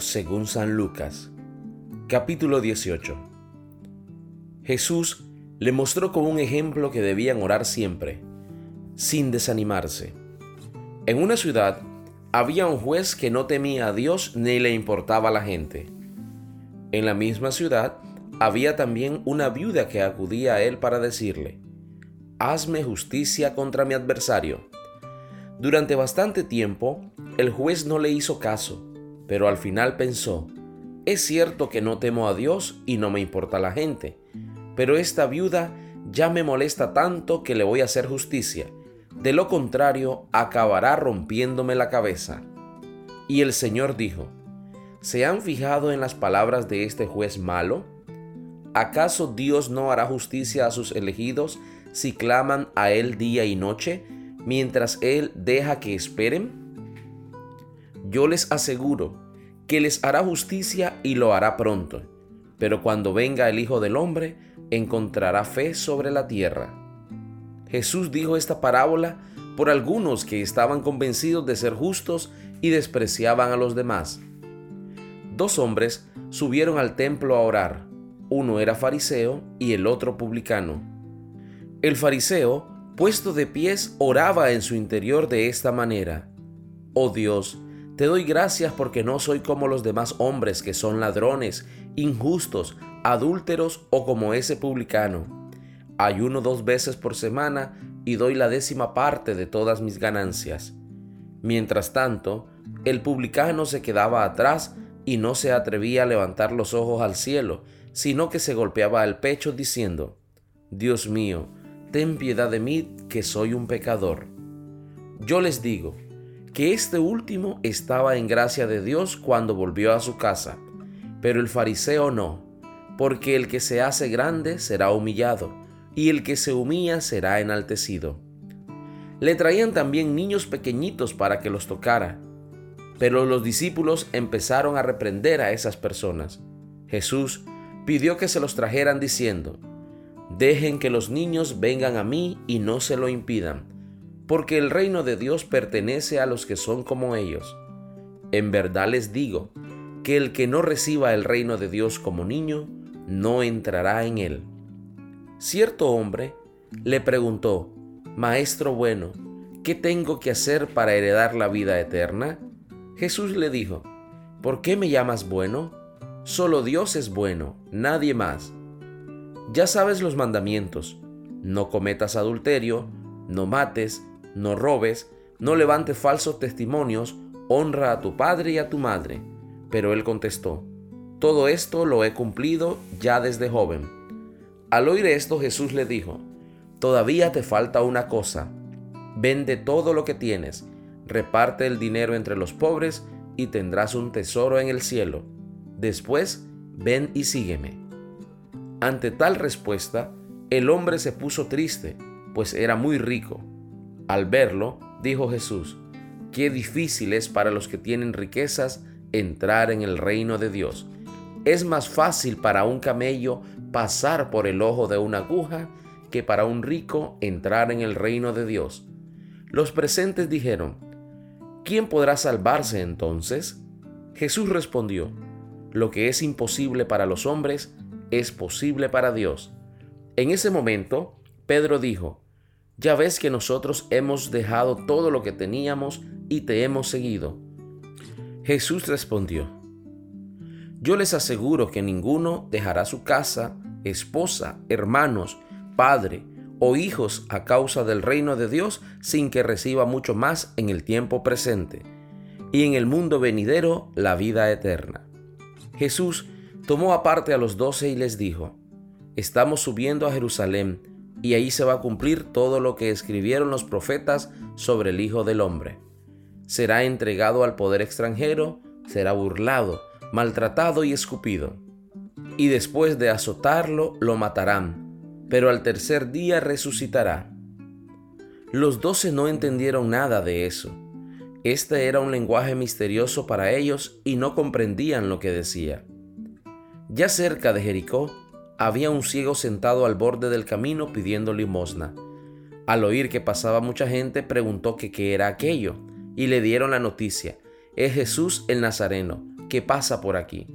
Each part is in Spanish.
Según San Lucas, capítulo 18. Jesús le mostró como un ejemplo que debían orar siempre, sin desanimarse. En una ciudad había un juez que no temía a Dios ni le importaba a la gente. En la misma ciudad había también una viuda que acudía a él para decirle, Hazme justicia contra mi adversario. Durante bastante tiempo, el juez no le hizo caso pero al final pensó, es cierto que no temo a Dios y no me importa la gente, pero esta viuda ya me molesta tanto que le voy a hacer justicia. De lo contrario, acabará rompiéndome la cabeza. Y el Señor dijo, ¿se han fijado en las palabras de este juez malo? ¿Acaso Dios no hará justicia a sus elegidos si claman a Él día y noche, mientras Él deja que esperen? Yo les aseguro que les hará justicia y lo hará pronto. Pero cuando venga el Hijo del Hombre, encontrará fe sobre la tierra. Jesús dijo esta parábola por algunos que estaban convencidos de ser justos y despreciaban a los demás. Dos hombres subieron al templo a orar. Uno era fariseo y el otro publicano. El fariseo, puesto de pies, oraba en su interior de esta manera. Oh Dios, te doy gracias porque no soy como los demás hombres que son ladrones, injustos, adúlteros o como ese publicano. Ayuno dos veces por semana y doy la décima parte de todas mis ganancias. Mientras tanto, el publicano se quedaba atrás y no se atrevía a levantar los ojos al cielo, sino que se golpeaba el pecho diciendo, Dios mío, ten piedad de mí que soy un pecador. Yo les digo, que este último estaba en gracia de Dios cuando volvió a su casa, pero el fariseo no, porque el que se hace grande será humillado, y el que se humilla será enaltecido. Le traían también niños pequeñitos para que los tocara, pero los discípulos empezaron a reprender a esas personas. Jesús pidió que se los trajeran diciendo, Dejen que los niños vengan a mí y no se lo impidan porque el reino de Dios pertenece a los que son como ellos. En verdad les digo que el que no reciba el reino de Dios como niño, no entrará en él. Cierto hombre le preguntó, Maestro bueno, ¿qué tengo que hacer para heredar la vida eterna? Jesús le dijo, ¿por qué me llamas bueno? Solo Dios es bueno, nadie más. Ya sabes los mandamientos, no cometas adulterio, no mates, no robes, no levantes falsos testimonios, honra a tu padre y a tu madre. Pero él contestó, todo esto lo he cumplido ya desde joven. Al oír esto Jesús le dijo, todavía te falta una cosa, vende todo lo que tienes, reparte el dinero entre los pobres y tendrás un tesoro en el cielo. Después, ven y sígueme. Ante tal respuesta, el hombre se puso triste, pues era muy rico al verlo, dijo Jesús, qué difícil es para los que tienen riquezas entrar en el reino de Dios. Es más fácil para un camello pasar por el ojo de una aguja que para un rico entrar en el reino de Dios. Los presentes dijeron, ¿quién podrá salvarse entonces? Jesús respondió, lo que es imposible para los hombres es posible para Dios. En ese momento, Pedro dijo, ya ves que nosotros hemos dejado todo lo que teníamos y te hemos seguido. Jesús respondió, Yo les aseguro que ninguno dejará su casa, esposa, hermanos, padre o hijos a causa del reino de Dios sin que reciba mucho más en el tiempo presente y en el mundo venidero la vida eterna. Jesús tomó aparte a los doce y les dijo, Estamos subiendo a Jerusalén, y ahí se va a cumplir todo lo que escribieron los profetas sobre el Hijo del Hombre. Será entregado al poder extranjero, será burlado, maltratado y escupido. Y después de azotarlo, lo matarán, pero al tercer día resucitará. Los doce no entendieron nada de eso. Este era un lenguaje misterioso para ellos y no comprendían lo que decía. Ya cerca de Jericó, había un ciego sentado al borde del camino pidiendo limosna. Al oír que pasaba mucha gente, preguntó que qué era aquello, y le dieron la noticia. Es Jesús el Nazareno, que pasa por aquí.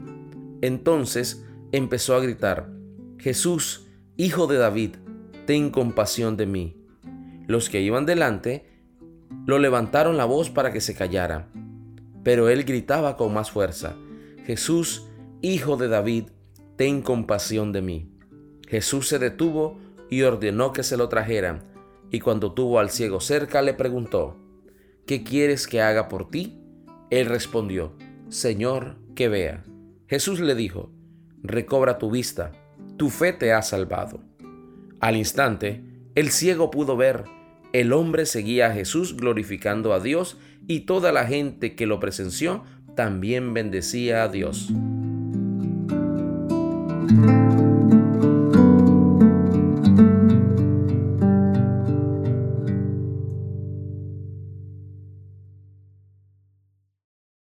Entonces empezó a gritar, Jesús, hijo de David, ten compasión de mí. Los que iban delante lo levantaron la voz para que se callara, pero él gritaba con más fuerza, Jesús, hijo de David, ten compasión de mí. Jesús se detuvo y ordenó que se lo trajeran, y cuando tuvo al ciego cerca le preguntó, ¿qué quieres que haga por ti? Él respondió, Señor, que vea. Jesús le dijo, recobra tu vista, tu fe te ha salvado. Al instante, el ciego pudo ver, el hombre seguía a Jesús glorificando a Dios y toda la gente que lo presenció también bendecía a Dios. Thank you.